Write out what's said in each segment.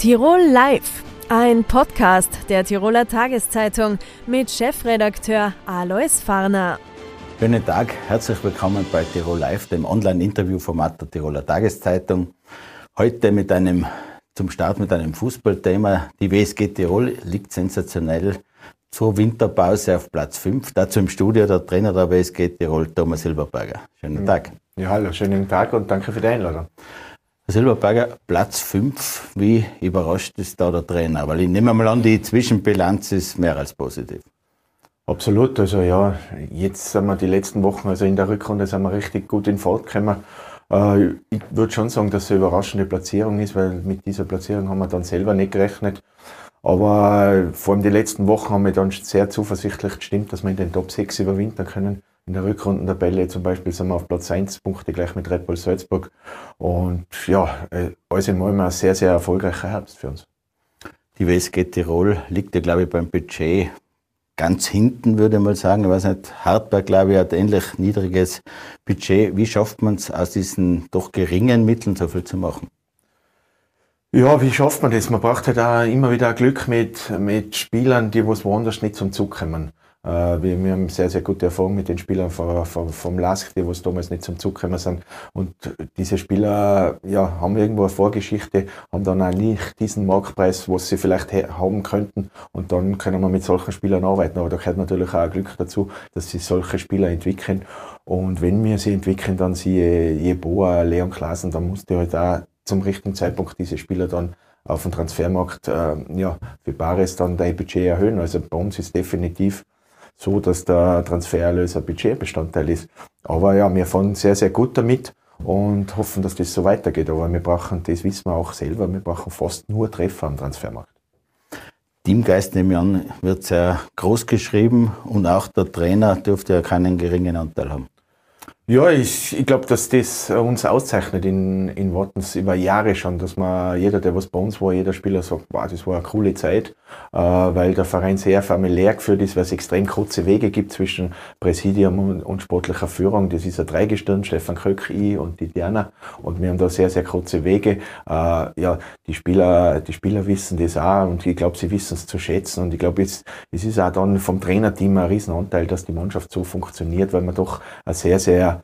Tirol Live, ein Podcast der Tiroler Tageszeitung mit Chefredakteur Alois Farner. Schönen Tag, herzlich willkommen bei Tirol Live, dem Online-Interviewformat der Tiroler Tageszeitung. Heute mit einem, zum Start mit einem Fußballthema. Die WSG Tirol liegt sensationell zur Winterpause auf Platz 5. Dazu im Studio der Trainer der WSG Tirol, Thomas Silberberger. Schönen Tag. Ja, hallo, schönen Tag und danke für die Einladung. Herr Silberberger, Platz 5, wie überrascht ist da der Trainer? Weil ich nehme mal an, die Zwischenbilanz ist mehr als positiv. Absolut, also ja, jetzt sind wir die letzten Wochen, also in der Rückrunde sind wir richtig gut in Fahrt gekommen. Äh, ich würde schon sagen, dass es eine überraschende Platzierung ist, weil mit dieser Platzierung haben wir dann selber nicht gerechnet. Aber äh, vor allem die letzten Wochen haben wir dann sehr zuversichtlich gestimmt, dass wir in den Top 6 überwintern können. In der Rückrundentabelle zum Beispiel sind wir auf Platz 1, Punkte gleich mit Red Bull Salzburg. Und ja, äh, alles in allem ein sehr, sehr erfolgreicher Herbst für uns. Die WSG Tirol liegt ja, glaube ich, beim Budget ganz hinten, würde ich mal sagen. Ich weiß nicht, Hartberg, glaube ich, hat ähnlich niedriges Budget. Wie schafft man es, aus diesen doch geringen Mitteln so viel zu machen? Ja, wie schafft man das? Man braucht halt auch immer wieder Glück mit, mit Spielern, die was woanders nicht zum Zug kommen. Äh, wir, wir haben sehr, sehr gute Erfahrungen mit den Spielern vom, vom, vom LASK, die was damals nicht zum Zug gekommen sind. Und diese Spieler ja, haben irgendwo eine Vorgeschichte, haben dann auch nicht diesen Marktpreis, was sie vielleicht haben könnten. Und dann können wir mit solchen Spielern arbeiten. Aber da gehört natürlich auch Glück dazu, dass sie solche Spieler entwickeln. Und wenn wir sie entwickeln, dann sie Jeboa, Leon Klaasen, dann musst du halt auch zum richtigen Zeitpunkt diese Spieler dann auf dem Transfermarkt äh, ja, für Bares dann dein Budget erhöhen. Also bei uns ist definitiv so, dass der Transfererlös ein Budgetbestandteil ist. Aber ja, wir fahren sehr, sehr gut damit und hoffen, dass das so weitergeht. Aber wir brauchen, das wissen wir auch selber, wir brauchen fast nur Treffer am Transfermarkt. Teamgeist, nehme ich an, wird sehr groß geschrieben und auch der Trainer dürfte ja keinen geringen Anteil haben. Ja, ich, ich glaube, dass das uns auszeichnet in, in Wattens über Jahre schon, dass man, jeder, der was bei uns war, jeder Spieler sagt, wow, das war eine coole Zeit, äh, weil der Verein sehr familiär geführt ist, weil es extrem kurze Wege gibt zwischen Präsidium und, und sportlicher Führung. Das ist ein Dreigestirn, Stefan Kröck, ich und die Diana. Und wir haben da sehr, sehr kurze Wege. Äh, ja, die Spieler, die Spieler wissen das auch und ich glaube, sie wissen es zu schätzen. Und ich glaube, es, es ist auch dann vom Trainerteam ein Riesenanteil, dass die Mannschaft so funktioniert, weil man doch ein sehr, sehr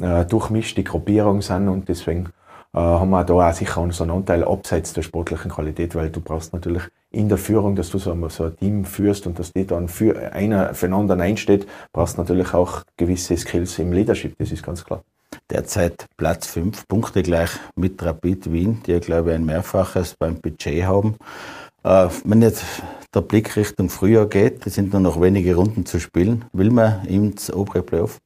äh, durchmischte Gruppierung sind und deswegen äh, haben wir da auch sicher unseren Anteil abseits der sportlichen Qualität, weil du brauchst natürlich in der Führung, dass du so, so ein Team führst und dass die dann für einer für einen anderen einsteht, brauchst natürlich auch gewisse Skills im Leadership, das ist ganz klar. Derzeit Platz 5, Punkte gleich mit Rapid Wien, die ja glaube ich ein Mehrfaches beim Budget haben. Äh, wenn jetzt der Blick Richtung Frühjahr geht, es sind nur noch wenige Runden zu spielen, will man ins obere Playoff?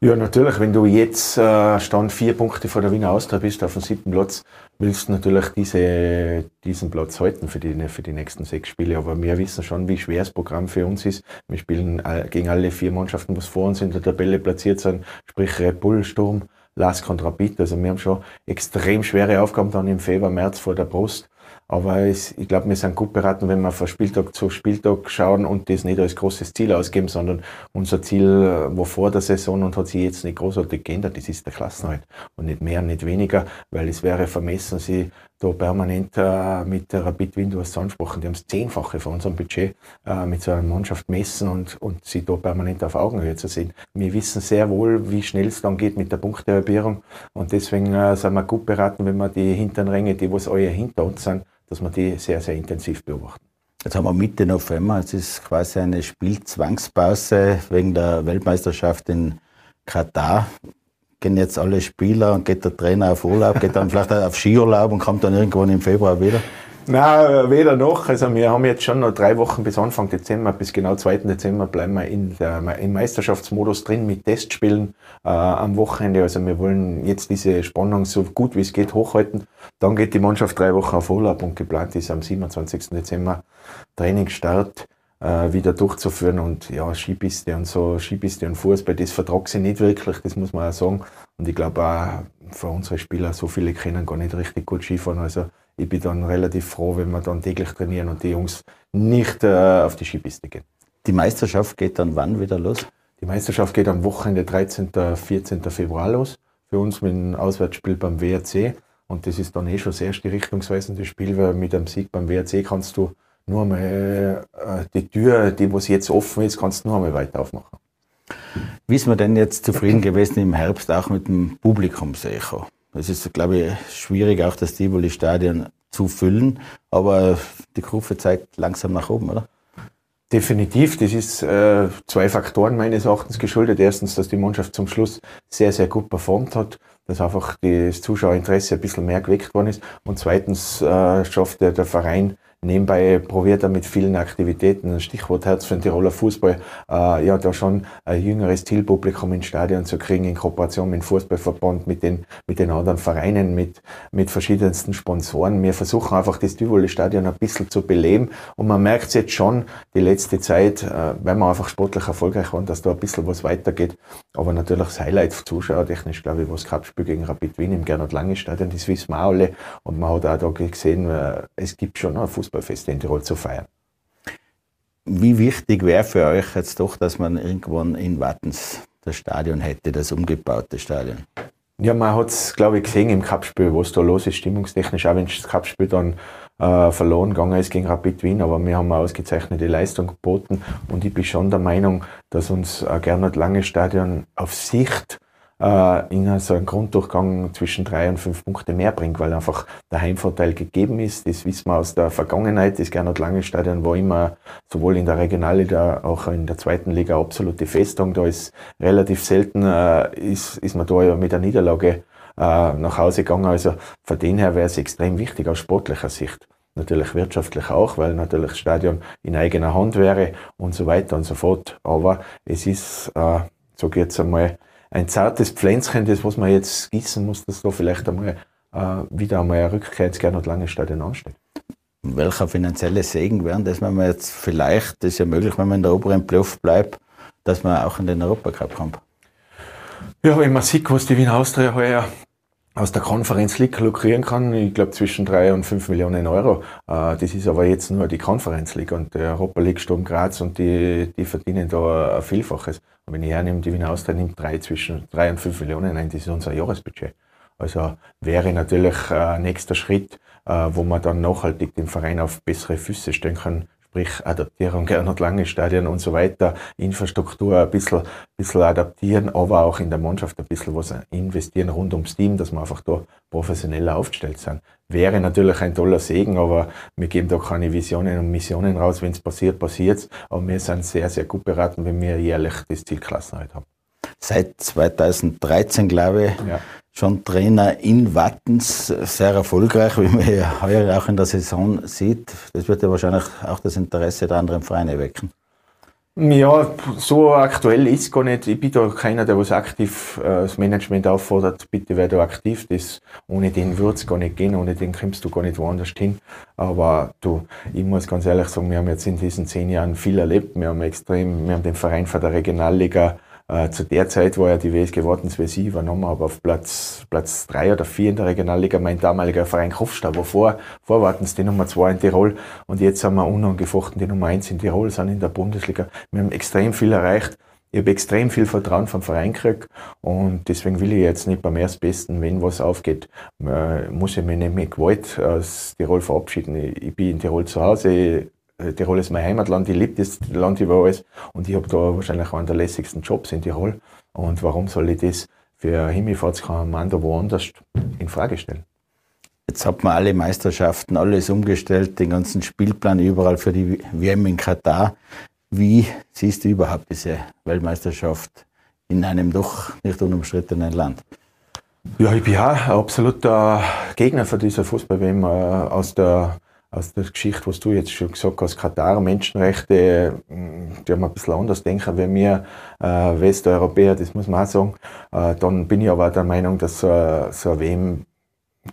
Ja, natürlich. Wenn du jetzt äh, Stand vier Punkte vor der Wiener Austria bist, auf dem siebten Platz, willst du natürlich diese, diesen Platz halten für die, für die nächsten sechs Spiele. Aber wir wissen schon, wie schwer das Programm für uns ist. Wir spielen gegen alle vier Mannschaften, die vor uns in der Tabelle platziert sind, sprich Red Bull, Sturm, Lask und Rapid. Also wir haben schon extrem schwere Aufgaben dann im Februar, März vor der Brust. Aber es, ich glaube, wir sind gut beraten, wenn wir von Spieltag zu Spieltag schauen und das nicht als großes Ziel ausgeben, sondern unser Ziel war vor der Saison und hat sich jetzt nicht großartig geändert. Das ist der Klassenhalt. Und nicht mehr, nicht weniger, weil es wäre vermessen, sie da permanent äh, mit der Rapid hast es angesprochen, die haben das Zehnfache von unserem Budget äh, mit so einer Mannschaft messen und, und sie da permanent auf Augenhöhe zu sehen. Wir wissen sehr wohl, wie schnell es dann geht mit der Punktehalbierung und deswegen äh, sind wir gut beraten, wenn wir die hinteren Ränge, die was euer hinter uns sind, dass wir die sehr, sehr intensiv beobachten. Jetzt haben wir Mitte November, es ist quasi eine Spielzwangspause wegen der Weltmeisterschaft in Katar. Gehen jetzt alle Spieler und geht der Trainer auf Urlaub, geht dann vielleicht auf Skiurlaub und kommt dann irgendwann im Februar wieder? Nein, weder noch. Also wir haben jetzt schon noch drei Wochen bis Anfang Dezember, bis genau 2. Dezember bleiben wir in der, im Meisterschaftsmodus drin mit Testspielen äh, am Wochenende. Also wir wollen jetzt diese Spannung so gut wie es geht hochhalten. Dann geht die Mannschaft drei Wochen auf Urlaub und geplant ist am 27. Dezember Trainingsstart äh, wieder durchzuführen und ja, Skipiste und so, Skipiste und Fußball, das vertragt sie nicht wirklich, das muss man auch sagen. Und ich glaube auch für unsere Spieler, so viele können gar nicht richtig gut Skifahren. Also ich bin dann relativ froh, wenn wir dann täglich trainieren und die Jungs nicht äh, auf die Skipiste gehen. Die Meisterschaft geht dann wann wieder los? Die Meisterschaft geht am Wochenende 13. 14. Februar los. Für uns mit einem Auswärtsspiel beim WRC. Und das ist dann eh schon das erste richtungsweisende Spiel, weil mit einem Sieg beim WRC kannst du nur einmal äh, die Tür, die was jetzt offen ist, kannst du nur einmal weiter aufmachen. Wie ist man denn jetzt zufrieden gewesen im Herbst auch mit dem Publikumsecho? Es ist, glaube ich, schwierig, auch das Tivoli-Stadion zu füllen, aber die Kurve zeigt langsam nach oben, oder? Definitiv, das ist äh, zwei Faktoren meines Erachtens geschuldet. Erstens, dass die Mannschaft zum Schluss sehr, sehr gut performt hat, dass einfach das Zuschauerinteresse ein bisschen mehr geweckt worden ist. Und zweitens äh, schafft der, der Verein Nebenbei probiert er mit vielen Aktivitäten, Stichwort Herz für den Tiroler Fußball, äh, ja, da schon ein jüngeres Zielpublikum ins Stadion zu kriegen, in Kooperation mit dem Fußballverband, mit den, mit den anderen Vereinen, mit, mit verschiedensten Sponsoren. Wir versuchen einfach das Tivoli-Stadion ein bisschen zu beleben und man merkt jetzt schon die letzte Zeit, äh, wenn wir einfach sportlich erfolgreich waren, dass da ein bisschen was weitergeht. Aber natürlich das Highlight zuschauertechnisch, glaube ich, was Cup-Spiel gegen Rapid Wien im Gernot-Lange-Stadion, das wissen wir alle. Und man hat auch da gesehen, äh, es gibt schon noch Fußball Fußballfeste in Tirol zu feiern. Wie wichtig wäre für euch jetzt doch, dass man irgendwann in Wattens das Stadion hätte, das umgebaute Stadion? Ja, man hat es, glaube ich, gesehen im Cup-Spiel, was da los ist, stimmungstechnisch, auch wenn das Cup-Spiel dann äh, verloren gegangen ist gegen Rapid Wien, aber wir haben eine ausgezeichnete Leistung geboten und ich bin schon der Meinung, dass uns ein Gernot Lange Stadion auf Sicht äh, in so einem Grunddurchgang zwischen drei und fünf Punkte mehr bringt, weil einfach der Heimvorteil gegeben ist. Das wissen wir aus der Vergangenheit. Das Gernot Lange Stadion war immer sowohl in der Regionalliga, auch in der zweiten Liga absolute Festung. Da ist relativ selten, äh, ist, ist man da ja mit der Niederlage äh, nach Hause gegangen. Also von dem her wäre es extrem wichtig aus sportlicher Sicht natürlich wirtschaftlich auch, weil natürlich das Stadion in eigener Hand wäre und so weiter und so fort. Aber es ist, äh, so jetzt einmal, ein zartes Pflänzchen, das was man jetzt gießen muss, dass da vielleicht einmal äh, wieder einmal eine Rückkehr ins Gernot Lange Stadion ansteht. Welcher finanzielle Segen wäre das, wenn man jetzt vielleicht, das ist ja möglich, wenn man in der oberen Playoff bleibt, dass man auch in den Europacup kommt? Ja, wenn man sieht, was die Wien Austria heuer aus der Konferenz League lukrieren kann, ich glaube zwischen drei und fünf Millionen Euro. Äh, das ist aber jetzt nur die Konferenz League und der Europa League Sturm Graz und die, die verdienen da ein Vielfaches. Und wenn ich hernehme, die Wiener Austria nimmt drei zwischen drei und fünf Millionen ein, das ist unser Jahresbudget. Also wäre natürlich ein nächster Schritt, äh, wo man dann nachhaltig den Verein auf bessere Füße stellen kann, sprich Adaptierung Gernot Lange Stadion und so weiter, Infrastruktur ein bisschen, bisschen adaptieren, aber auch in der Mannschaft ein bisschen was investieren rund ums Team, dass wir einfach da professioneller aufgestellt sind. Wäre natürlich ein toller Segen, aber wir geben da keine Visionen und Missionen raus. Wenn es passiert, passiert Aber wir sind sehr, sehr gut beraten, wenn wir jährlich das Ziel Klassenheit haben. Seit 2013, glaube ich, ja schon Trainer in Wattens, sehr erfolgreich, wie man ja heuer auch in der Saison sieht. Das wird ja wahrscheinlich auch das Interesse der anderen Vereine wecken. Ja, so aktuell ist es gar nicht. Ich bin da keiner, der was aktiv äh, das Management auffordert, bitte werde da aktiv. Das, ohne den wird es gar nicht gehen, ohne den kommst du gar nicht woanders hin. Aber du, ich muss ganz ehrlich sagen, wir haben jetzt in diesen zehn Jahren viel erlebt. Wir haben extrem, wir haben den Verein von der Regionalliga äh, zu der Zeit war ja die WSG Wartens WSI übernommen, aber auf Platz, Platz drei oder vier in der Regionalliga. Mein damaliger Verein Kofstadt war vor, vor Wartens die Nummer zwei in Tirol und jetzt haben wir unangefochten die Nummer eins in Tirol, sind in der Bundesliga. Wir haben extrem viel erreicht. Ich habe extrem viel Vertrauen vom Verein gekriegt und deswegen will ich jetzt nicht beim Erstbesten, wenn was aufgeht, äh, muss ich mich nicht mit Gewalt aus Tirol verabschieden. Ich bin in Tirol zu Hause, Tirol ist mein Heimatland, ich liebe das Land über alles und ich habe da wahrscheinlich einen der lässigsten Jobs in Tirol. Und warum soll ich das für ein Himmelfahrtskommando woanders in Frage stellen? Jetzt hat man alle Meisterschaften, alles umgestellt, den ganzen Spielplan überall für die WM in Katar. Wie siehst du überhaupt diese Weltmeisterschaft in einem doch nicht unumstrittenen Land? Ja, ich bin ja absoluter Gegner für diese Fußball-WM äh, aus der aus der Geschichte, was du jetzt schon gesagt hast, Katar, Menschenrechte, mm, die haben ein bisschen anders denken wie wir äh, Westeuropäer, das muss man auch sagen. Äh, dann bin ich aber der Meinung, dass so, so ein WM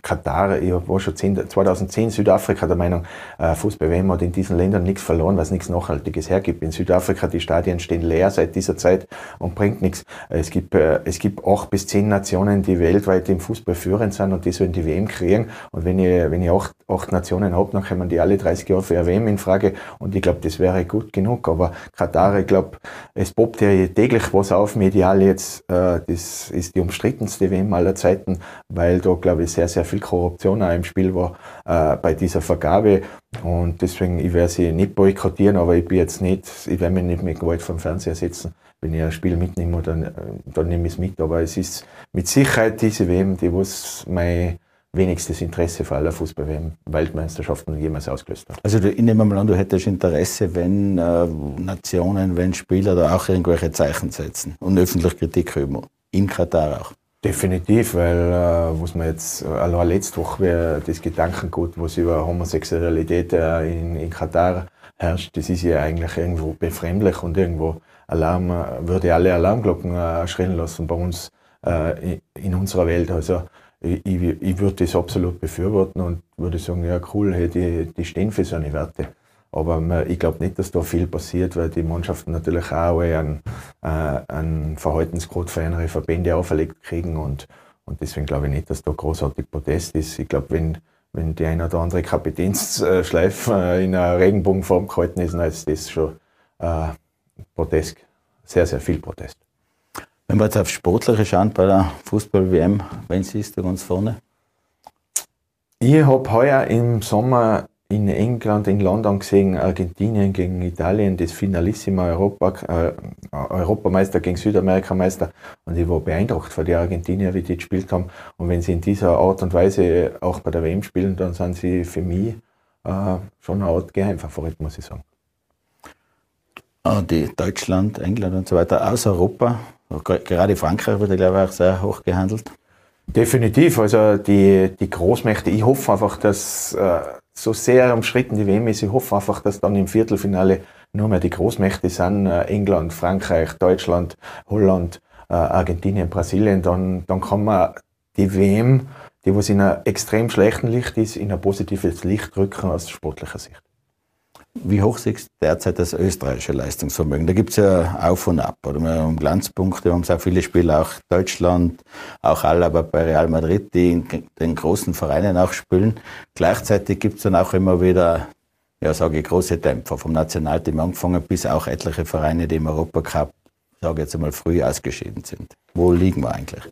Katar, ich war schon 10, 2010 Südafrika der Meinung, äh, Fußball-WM hat in diesen Ländern nichts verloren, was nichts Nachhaltiges hergibt. In Südafrika, die Stadien stehen leer seit dieser Zeit und bringt nichts. Es gibt, äh, es gibt acht bis zehn Nationen, die weltweit im Fußball führend sind und die sollen die WM kriegen. Und wenn ich, wenn ich acht, acht Nationen habe, dann kommen die alle 30 Jahre für eine WM in Frage. Und ich glaube, das wäre gut genug. Aber Katar, ich glaube, es poppt ja täglich was auf, medial jetzt. Äh, das ist die umstrittenste WM aller Zeiten, weil da, glaube ich, sehr, sehr viel Korruption auch im Spiel war äh, bei dieser Vergabe. Und deswegen, ich werde sie nicht boykottieren, aber ich bin jetzt nicht, ich werde mich nicht mit Gewalt vom Fernseher setzen. Wenn ich ein Spiel mitnehme, dann, äh, dann nehme ich es mit. Aber es ist mit Sicherheit diese WM, die was mein wenigstes Interesse für alle Fußball-Weltmeisterschaften jemals ausgelöst hat. Also ich nehme mal an, du hättest Interesse, wenn äh, Nationen, wenn Spieler da auch irgendwelche Zeichen setzen und öffentlich Kritik üben. In Katar auch. Definitiv, weil äh, was man jetzt, äh, allein letzte Woche das Gedankengut, was über Homosexualität äh, in, in Katar herrscht, das ist ja eigentlich irgendwo befremdlich und irgendwo Alarm, äh, würde alle Alarmglocken äh, schrillen lassen bei uns äh, in, in unserer Welt. Also ich, ich, ich würde das absolut befürworten und würde sagen, ja cool, hey, die, die stehen für so eine Werte. Aber man, ich glaube nicht, dass da viel passiert, weil die Mannschaften natürlich auch einen, äh, einen Verhaltenscode für andere Verbände auferlegt kriegen und, und deswegen glaube ich nicht, dass da großartig Protest ist. Ich glaube, wenn, wenn die eine oder andere Kapitänsschleife äh, in einer Regenbogenform gehalten ist, dann ist das schon äh, Protest, sehr, sehr viel Protest. Wenn wir jetzt auf Sportliche schauen bei der Fußball-WM, wen siehst du ganz vorne? Ich habe heuer im Sommer in England, in London gesehen, Argentinien gegen Italien, das Finalissima Europa, äh, Europameister gegen Südamerikameister. Und ich war beeindruckt von den Argentinier, wie die gespielt haben. Und wenn sie in dieser Art und Weise auch bei der WM spielen, dann sind sie für mich äh, schon eine Art Geheimfavorit, muss ich sagen. Ah, die Deutschland, England und so weiter aus Europa, gerade Frankreich wird, glaube ich, auch sehr hoch gehandelt. Definitiv. Also die, die Großmächte, ich hoffe einfach, dass äh, so sehr umstritten die WM ist, ich hoffe einfach, dass dann im Viertelfinale nur mehr die Großmächte sind, äh, England, Frankreich, Deutschland, Holland, äh, Argentinien, Brasilien, dann, dann kann man die WM, die was in einem extrem schlechten Licht ist, in ein positives Licht rücken aus sportlicher Sicht. Wie hoch siehst du derzeit das österreichische Leistungsvermögen? Da gibt es ja auf und ab. Oder? Wir haben Glanzpunkte, wir haben sehr viele Spieler, auch Deutschland, auch Alaba bei Real Madrid, die in den großen Vereinen auch spielen. Gleichzeitig gibt es dann auch immer wieder, ja, sage ich, große Dämpfer vom Nationalteam angefangen bis auch etliche Vereine, die im Europacup, sage ich jetzt einmal, früh ausgeschieden sind. Wo liegen wir eigentlich?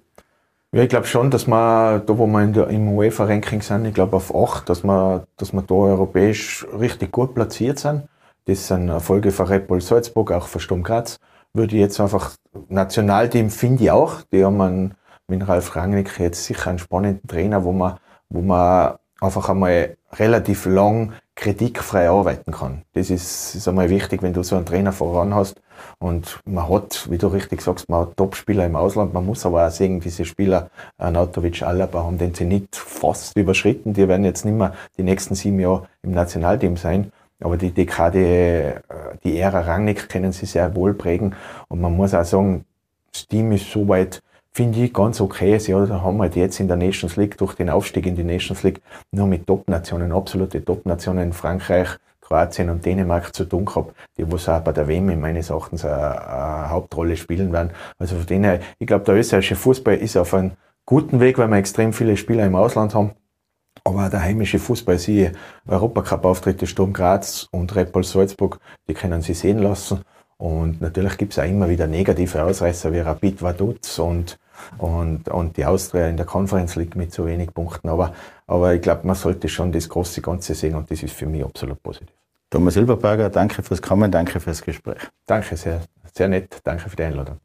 Ja, ich glaube schon, dass wir, da wo wir in der, im UEFA-Ranking sind, ich glaube auf 8, dass wir, dass wir da europäisch richtig gut platziert sind. Das sind Erfolge von Red Bull Salzburg, auch von Sturm Graz. Würde ich jetzt einfach, Nationalteam finde ich auch, die haben einen, mit Ralf Rangnick jetzt sicher einen spannenden Trainer, wo man, wo man einfach einmal relativ lang kritikfrei arbeiten kann. Das ist, ist einmal wichtig, wenn du so einen Trainer voran hast. Und man hat, wie du richtig sagst, man hat Top-Spieler im Ausland. Man muss aber auch sehen, diese Spieler, Anatovic, Alaba, haben den Zenit fast überschritten. Die werden jetzt nicht mehr die nächsten sieben Jahre im Nationalteam sein. Aber die Dekade, äh, die Ära Rangnick können sie sehr wohl prägen. Und man muss auch sagen, das Team ist soweit finde ich ganz okay. Sie haben halt jetzt in der Nations League durch den Aufstieg in die Nations League nur mit Top-Nationen, absolute Top-Nationen, Frankreich, Kroatien und Dänemark zu tun gehabt, die was auch bei der WM meines Erachtens eine, eine Hauptrolle spielen werden. Also von denen ich glaube, der österreichische Fußball ist auf einem guten Weg, weil wir extrem viele Spieler im Ausland haben. Aber der heimische Fußball, sie Europacup-Auftritte Sturm Graz und Red Bull Salzburg, die können sie sehen lassen. Und natürlich gibt es auch immer wieder negative Ausreißer wie Rapid Vaduz und und, und die Austria in der Conference League mit so wenig Punkten. Aber, aber ich glaube, man sollte schon das große Ganze sehen und das ist für mich absolut positiv. Thomas Silberberger, danke fürs Kommen, danke fürs Gespräch. Danke sehr, sehr nett, danke für die Einladung.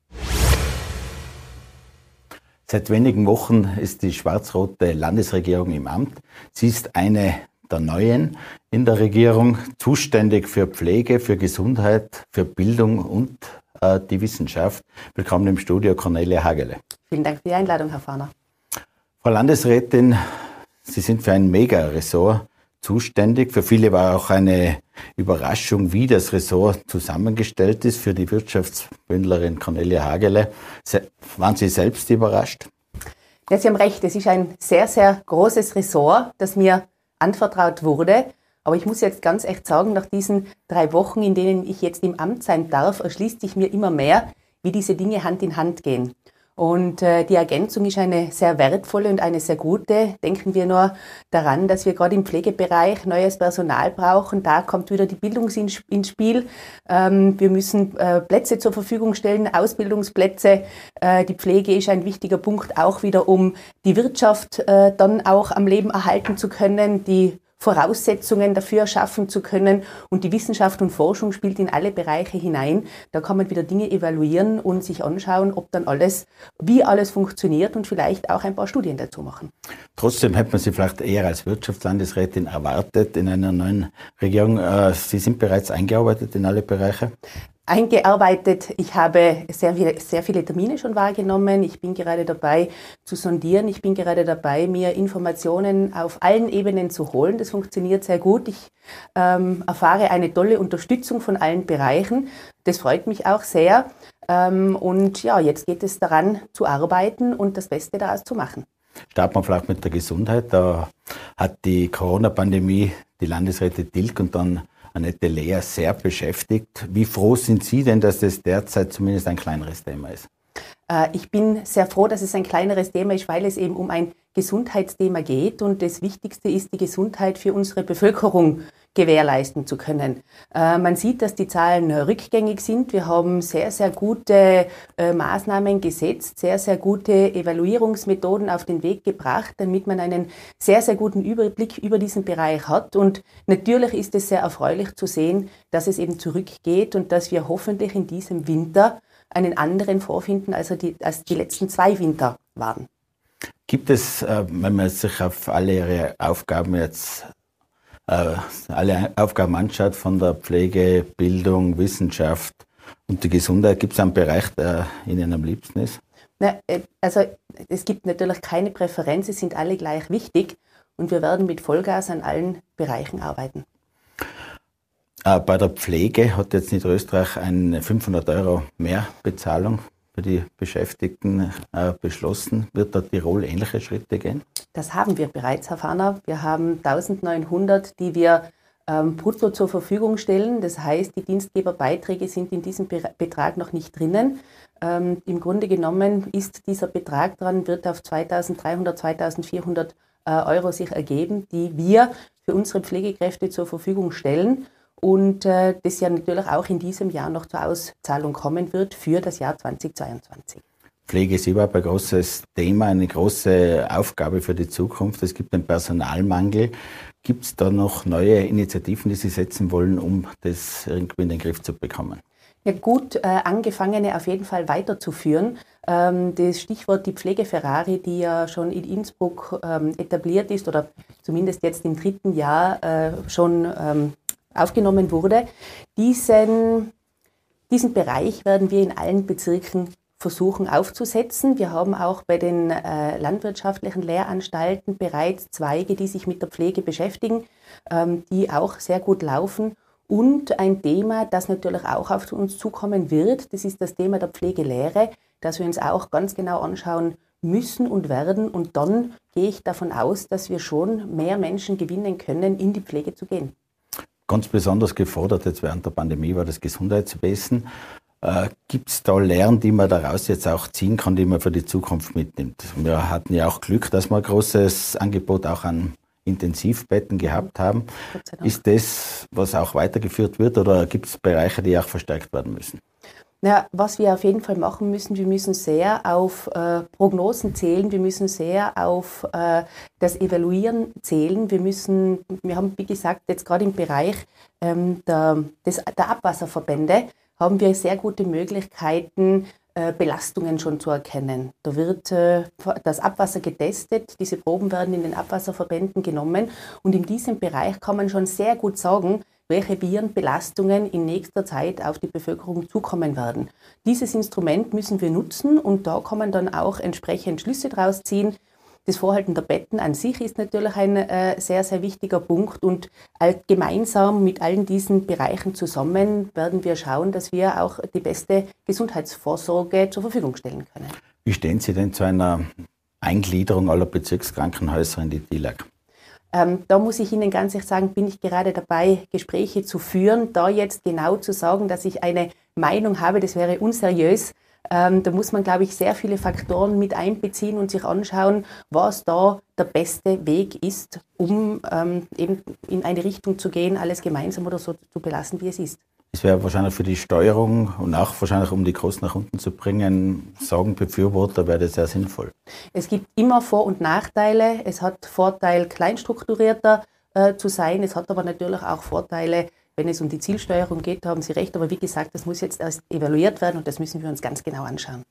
Seit wenigen Wochen ist die schwarz-rote Landesregierung im Amt. Sie ist eine der Neuen in der Regierung, zuständig für Pflege, für Gesundheit, für Bildung und äh, die Wissenschaft. Willkommen im Studio, Cornelia Hagele. Vielen Dank für die Einladung, Herr Fahner. Frau Landesrätin, Sie sind für ein Mega-Ressort zuständig. Für viele war auch eine Überraschung, wie das Ressort zusammengestellt ist. Für die Wirtschaftsbündlerin Cornelia Hagele. Waren Sie selbst überrascht? Ja, Sie haben recht. Es ist ein sehr, sehr großes Ressort, das mir anvertraut wurde. Aber ich muss jetzt ganz echt sagen, nach diesen drei Wochen, in denen ich jetzt im Amt sein darf, erschließt sich mir immer mehr, wie diese Dinge Hand in Hand gehen. Und äh, die Ergänzung ist eine sehr wertvolle und eine sehr gute. Denken wir nur daran, dass wir gerade im Pflegebereich neues Personal brauchen. Da kommt wieder die Bildung ins Spiel. Ähm, wir müssen äh, Plätze zur Verfügung stellen, Ausbildungsplätze. Äh, die Pflege ist ein wichtiger Punkt auch wieder, um die Wirtschaft äh, dann auch am Leben erhalten zu können. Die Voraussetzungen dafür schaffen zu können. Und die Wissenschaft und Forschung spielt in alle Bereiche hinein. Da kann man wieder Dinge evaluieren und sich anschauen, ob dann alles, wie alles funktioniert und vielleicht auch ein paar Studien dazu machen. Trotzdem hätte man Sie vielleicht eher als Wirtschaftslandesrätin erwartet in einer neuen Regierung. Äh, Sie sind bereits eingearbeitet in alle Bereiche eingearbeitet. Ich habe sehr viele, sehr viele Termine schon wahrgenommen. Ich bin gerade dabei zu sondieren. Ich bin gerade dabei, mir Informationen auf allen Ebenen zu holen. Das funktioniert sehr gut. Ich ähm, erfahre eine tolle Unterstützung von allen Bereichen. Das freut mich auch sehr. Ähm, und ja, jetzt geht es daran zu arbeiten und das Beste daraus zu machen. Starten wir vielleicht mit der Gesundheit. Da hat die Corona-Pandemie die Landesräte Dilk und dann Annette Lea sehr beschäftigt. Wie froh sind Sie denn, dass das derzeit zumindest ein kleineres Thema ist? Äh, ich bin sehr froh, dass es ein kleineres Thema ist, weil es eben um ein Gesundheitsthema geht und das Wichtigste ist die Gesundheit für unsere Bevölkerung gewährleisten zu können. Äh, man sieht, dass die Zahlen rückgängig sind. Wir haben sehr, sehr gute äh, Maßnahmen gesetzt, sehr, sehr gute Evaluierungsmethoden auf den Weg gebracht, damit man einen sehr, sehr guten Überblick über diesen Bereich hat. Und natürlich ist es sehr erfreulich zu sehen, dass es eben zurückgeht und dass wir hoffentlich in diesem Winter einen anderen vorfinden, als die, als die letzten zwei Winter waren. Gibt es, äh, wenn man sich auf alle Ihre Aufgaben jetzt äh, alle Aufgaben anschaut, von der Pflege, Bildung, Wissenschaft und die Gesundheit, gibt es einen Bereich, der Ihnen am liebsten ist? Na, äh, also es gibt natürlich keine Präferenz, sie sind alle gleich wichtig und wir werden mit Vollgas an allen Bereichen arbeiten. Äh, bei der Pflege hat jetzt Niederösterreich eine 500 Euro Mehrbezahlung für die Beschäftigten beschlossen. Wird da Tirol ähnliche Schritte gehen? Das haben wir bereits, Herr Fahner. Wir haben 1900, die wir ähm, brutto zur Verfügung stellen. Das heißt, die Dienstgeberbeiträge sind in diesem Be Betrag noch nicht drinnen. Ähm, Im Grunde genommen ist dieser Betrag dran, wird auf 2300, 2400 äh, Euro sich ergeben, die wir für unsere Pflegekräfte zur Verfügung stellen und äh, das ja natürlich auch in diesem Jahr noch zur Auszahlung kommen wird für das Jahr 2022. Pflege ist überhaupt ein großes Thema, eine große Aufgabe für die Zukunft. Es gibt einen Personalmangel. Gibt es da noch neue Initiativen, die Sie setzen wollen, um das irgendwie in den Griff zu bekommen? Ja, gut äh, angefangene auf jeden Fall weiterzuführen. Ähm, das Stichwort die Pflege Ferrari, die ja schon in Innsbruck ähm, etabliert ist oder zumindest jetzt im dritten Jahr äh, schon ähm, aufgenommen wurde. Diesen, diesen Bereich werden wir in allen Bezirken versuchen aufzusetzen. Wir haben auch bei den äh, landwirtschaftlichen Lehranstalten bereits Zweige, die sich mit der Pflege beschäftigen, ähm, die auch sehr gut laufen. Und ein Thema, das natürlich auch auf uns zukommen wird, das ist das Thema der Pflegelehre, das wir uns auch ganz genau anschauen müssen und werden. Und dann gehe ich davon aus, dass wir schon mehr Menschen gewinnen können, in die Pflege zu gehen. Ganz besonders gefordert jetzt während der Pandemie war das Gesundheitswesen. Äh, Gibt es da Lehren, die man daraus jetzt auch ziehen kann, die man für die Zukunft mitnimmt? Wir hatten ja auch Glück, dass wir ein großes Angebot auch an Intensivbetten gehabt haben. Ist das, was auch weitergeführt wird oder gibt es Bereiche, die auch verstärkt werden müssen? Ja, was wir auf jeden Fall machen müssen, wir müssen sehr auf äh, Prognosen zählen, wir müssen sehr auf äh, das Evaluieren zählen. Wir müssen, wir haben, wie gesagt, jetzt gerade im Bereich ähm, der, des, der Abwasserverbände haben wir sehr gute Möglichkeiten, äh, Belastungen schon zu erkennen. Da wird äh, das Abwasser getestet, diese Proben werden in den Abwasserverbänden genommen und in diesem Bereich kann man schon sehr gut sagen, welche Virenbelastungen in nächster Zeit auf die Bevölkerung zukommen werden. Dieses Instrument müssen wir nutzen und da kann man dann auch entsprechend Schlüsse draus ziehen, das Vorhalten der Betten an sich ist natürlich ein äh, sehr, sehr wichtiger Punkt und äh, gemeinsam mit allen diesen Bereichen zusammen werden wir schauen, dass wir auch die beste Gesundheitsvorsorge zur Verfügung stellen können. Wie stehen Sie denn zu einer Eingliederung aller Bezirkskrankenhäuser in die DILAG? Ähm, da muss ich Ihnen ganz ehrlich sagen, bin ich gerade dabei, Gespräche zu führen. Da jetzt genau zu sagen, dass ich eine Meinung habe, das wäre unseriös. Ähm, da muss man, glaube ich, sehr viele Faktoren mit einbeziehen und sich anschauen, was da der beste Weg ist, um ähm, eben in eine Richtung zu gehen, alles gemeinsam oder so zu belassen, wie es ist. Es wäre wahrscheinlich für die Steuerung und auch wahrscheinlich, um die Kosten nach unten zu bringen, sagen Befürworter, wäre das sehr sinnvoll. Es gibt immer Vor- und Nachteile. Es hat Vorteil, kleinstrukturierter äh, zu sein. Es hat aber natürlich auch Vorteile, wenn es um die Zielsteuerung geht, haben Sie recht. Aber wie gesagt, das muss jetzt erst evaluiert werden und das müssen wir uns ganz genau anschauen.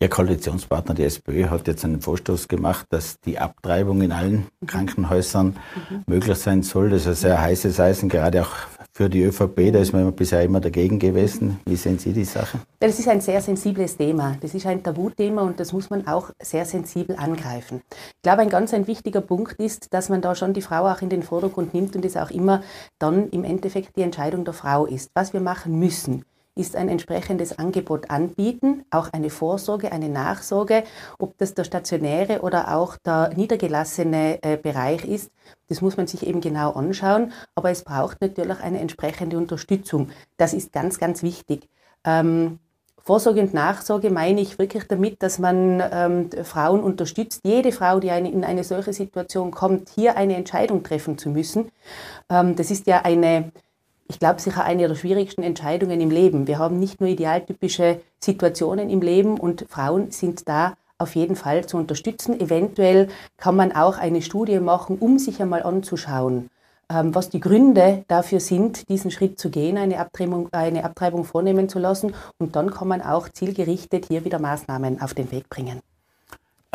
Ihr Koalitionspartner, die SPÖ, hat jetzt einen Vorstoß gemacht, dass die Abtreibung in allen mhm. Krankenhäusern mhm. möglich sein soll. Das ist ein sehr heißes Eisen, gerade auch für die ÖVP. Da ist man bisher immer dagegen gewesen. Wie sehen Sie die Sache? Das ist ein sehr sensibles Thema. Das ist ein Tabuthema und das muss man auch sehr sensibel angreifen. Ich glaube, ein ganz ein wichtiger Punkt ist, dass man da schon die Frau auch in den Vordergrund nimmt und es auch immer dann im Endeffekt die Entscheidung der Frau ist. Was wir machen müssen, ist ein entsprechendes Angebot anbieten, auch eine Vorsorge, eine Nachsorge, ob das der stationäre oder auch der niedergelassene äh, Bereich ist. Das muss man sich eben genau anschauen, aber es braucht natürlich eine entsprechende Unterstützung. Das ist ganz, ganz wichtig. Ähm, Vorsorge und Nachsorge meine ich wirklich damit, dass man ähm, Frauen unterstützt, jede Frau, die eine, in eine solche Situation kommt, hier eine Entscheidung treffen zu müssen. Ähm, das ist ja eine, ich glaube, sicher eine der schwierigsten Entscheidungen im Leben. Wir haben nicht nur idealtypische Situationen im Leben und Frauen sind da auf jeden Fall zu unterstützen. Eventuell kann man auch eine Studie machen, um sich einmal anzuschauen, ähm, was die Gründe dafür sind, diesen Schritt zu gehen, eine Abtreibung, eine Abtreibung vornehmen zu lassen. Und dann kann man auch zielgerichtet hier wieder Maßnahmen auf den Weg bringen.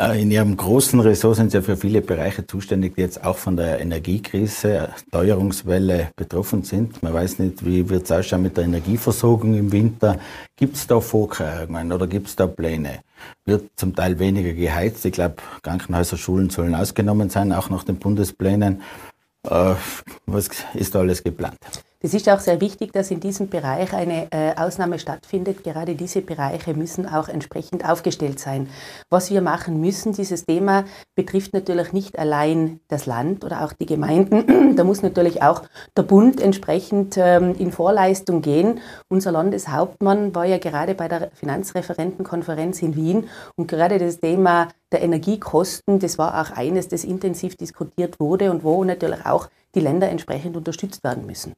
Äh, in Ihrem großen Ressort sind Sie ja für viele Bereiche zuständig, die jetzt auch von der Energiekrise, Teuerungswelle betroffen sind. Man weiß nicht, wie wird es ausschauen mit der Energieversorgung im Winter. Gibt es da Vorkehrungen oder gibt es da Pläne? Wird zum Teil weniger geheizt. Ich glaube, Krankenhäuser, Schulen sollen ausgenommen sein, auch nach den Bundesplänen. Äh, was ist da alles geplant? Das ist auch sehr wichtig, dass in diesem Bereich eine äh, Ausnahme stattfindet. Gerade diese Bereiche müssen auch entsprechend aufgestellt sein. Was wir machen müssen, dieses Thema betrifft natürlich nicht allein das Land oder auch die Gemeinden. da muss natürlich auch der Bund entsprechend ähm, in Vorleistung gehen. Unser Landeshauptmann war ja gerade bei der Finanzreferentenkonferenz in Wien und gerade das Thema der Energiekosten, das war auch eines, das intensiv diskutiert wurde und wo natürlich auch die Länder entsprechend unterstützt werden müssen.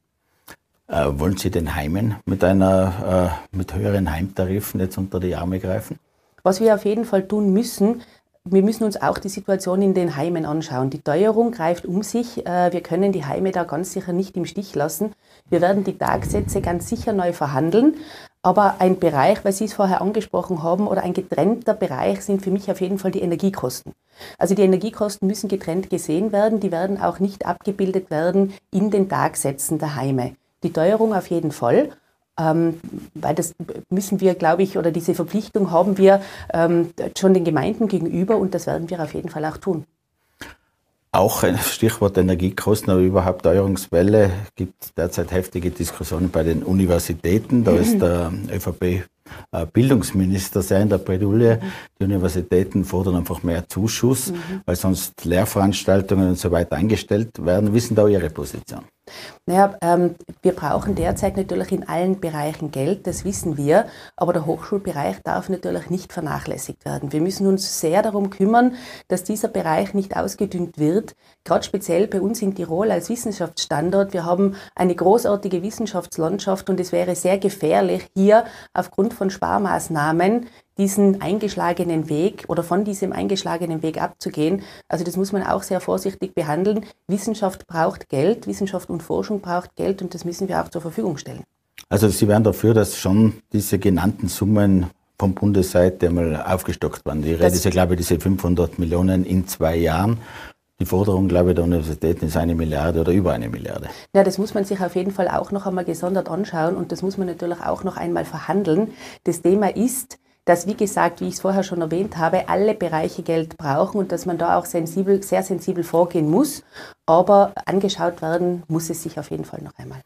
Äh, wollen Sie den Heimen mit, einer, äh, mit höheren Heimtarifen jetzt unter die Arme greifen? Was wir auf jeden Fall tun müssen, wir müssen uns auch die Situation in den Heimen anschauen. Die Teuerung greift um sich. Äh, wir können die Heime da ganz sicher nicht im Stich lassen. Wir werden die Tagsätze ganz sicher neu verhandeln. Aber ein Bereich, weil Sie es vorher angesprochen haben, oder ein getrennter Bereich sind für mich auf jeden Fall die Energiekosten. Also die Energiekosten müssen getrennt gesehen werden. Die werden auch nicht abgebildet werden in den Tagsätzen der Heime die Teuerung auf jeden Fall. Ähm, weil das müssen wir, glaube ich, oder diese Verpflichtung haben wir ähm, schon den Gemeinden gegenüber und das werden wir auf jeden Fall auch tun. Auch ein Stichwort Energiekosten, aber überhaupt Teuerungswelle gibt derzeit heftige Diskussionen bei den Universitäten. Da ist der ÖVP äh, Bildungsminister sehr in der Bredouille. Mhm. Die Universitäten fordern einfach mehr Zuschuss, mhm. weil sonst Lehrveranstaltungen und so weiter eingestellt werden. Wissen da Ihre Position? Naja, ähm, wir brauchen derzeit natürlich in allen Bereichen Geld, das wissen wir, aber der Hochschulbereich darf natürlich nicht vernachlässigt werden. Wir müssen uns sehr darum kümmern, dass dieser Bereich nicht ausgedünnt wird. Gerade speziell bei uns in Tirol als Wissenschaftsstandort. Wir haben eine großartige Wissenschaftslandschaft und es wäre sehr gefährlich, hier aufgrund von Sparmaßnahmen diesen eingeschlagenen Weg oder von diesem eingeschlagenen Weg abzugehen. Also das muss man auch sehr vorsichtig behandeln. Wissenschaft braucht Geld, Wissenschaft und Forschung braucht Geld und das müssen wir auch zur Verfügung stellen. Also Sie wären dafür, dass schon diese genannten Summen von Bundesseite einmal aufgestockt werden. Die Rede ist ja, glaube ich, diese 500 Millionen in zwei Jahren. Die Forderung, glaube ich, der Universitäten ist eine Milliarde oder über eine Milliarde. Ja, das muss man sich auf jeden Fall auch noch einmal gesondert anschauen und das muss man natürlich auch noch einmal verhandeln. Das Thema ist, dass, wie gesagt, wie ich es vorher schon erwähnt habe, alle Bereiche Geld brauchen und dass man da auch sensibel, sehr sensibel vorgehen muss. Aber angeschaut werden muss es sich auf jeden Fall noch einmal.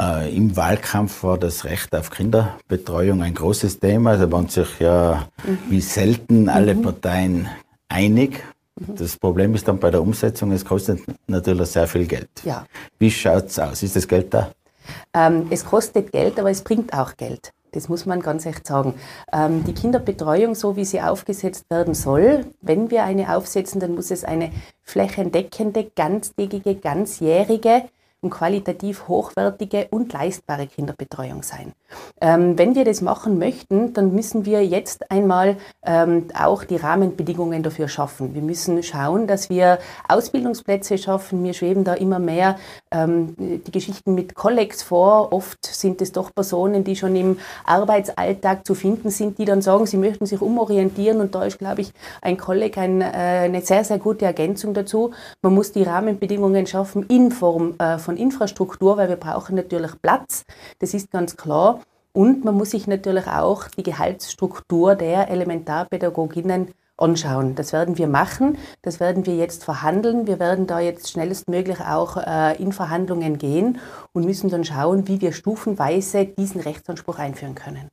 Äh, Im Wahlkampf war das Recht auf Kinderbetreuung ein großes Thema. Da waren sich ja mhm. wie selten alle mhm. Parteien einig. Das Problem ist dann bei der Umsetzung, es kostet natürlich sehr viel Geld. Ja. Wie schaut es aus? Ist das Geld da? Ähm, es kostet Geld, aber es bringt auch Geld. Das muss man ganz echt sagen. Ähm, die Kinderbetreuung, so wie sie aufgesetzt werden soll, wenn wir eine aufsetzen, dann muss es eine flächendeckende, ganztägige, ganzjährige und qualitativ hochwertige und leistbare Kinderbetreuung sein. Ähm, wenn wir das machen möchten, dann müssen wir jetzt einmal ähm, auch die Rahmenbedingungen dafür schaffen. Wir müssen schauen, dass wir Ausbildungsplätze schaffen. Mir schweben da immer mehr ähm, die Geschichten mit Kollegs vor. Oft sind es doch Personen, die schon im Arbeitsalltag zu finden sind, die dann sagen, sie möchten sich umorientieren. Und da ist, glaube ich, ein Kolleg ein, äh, eine sehr, sehr gute Ergänzung dazu. Man muss die Rahmenbedingungen schaffen in Form äh, von Infrastruktur, weil wir brauchen natürlich Platz. Das ist ganz klar. Und man muss sich natürlich auch die Gehaltsstruktur der Elementarpädagoginnen anschauen. Das werden wir machen, das werden wir jetzt verhandeln. Wir werden da jetzt schnellstmöglich auch äh, in Verhandlungen gehen und müssen dann schauen, wie wir stufenweise diesen Rechtsanspruch einführen können.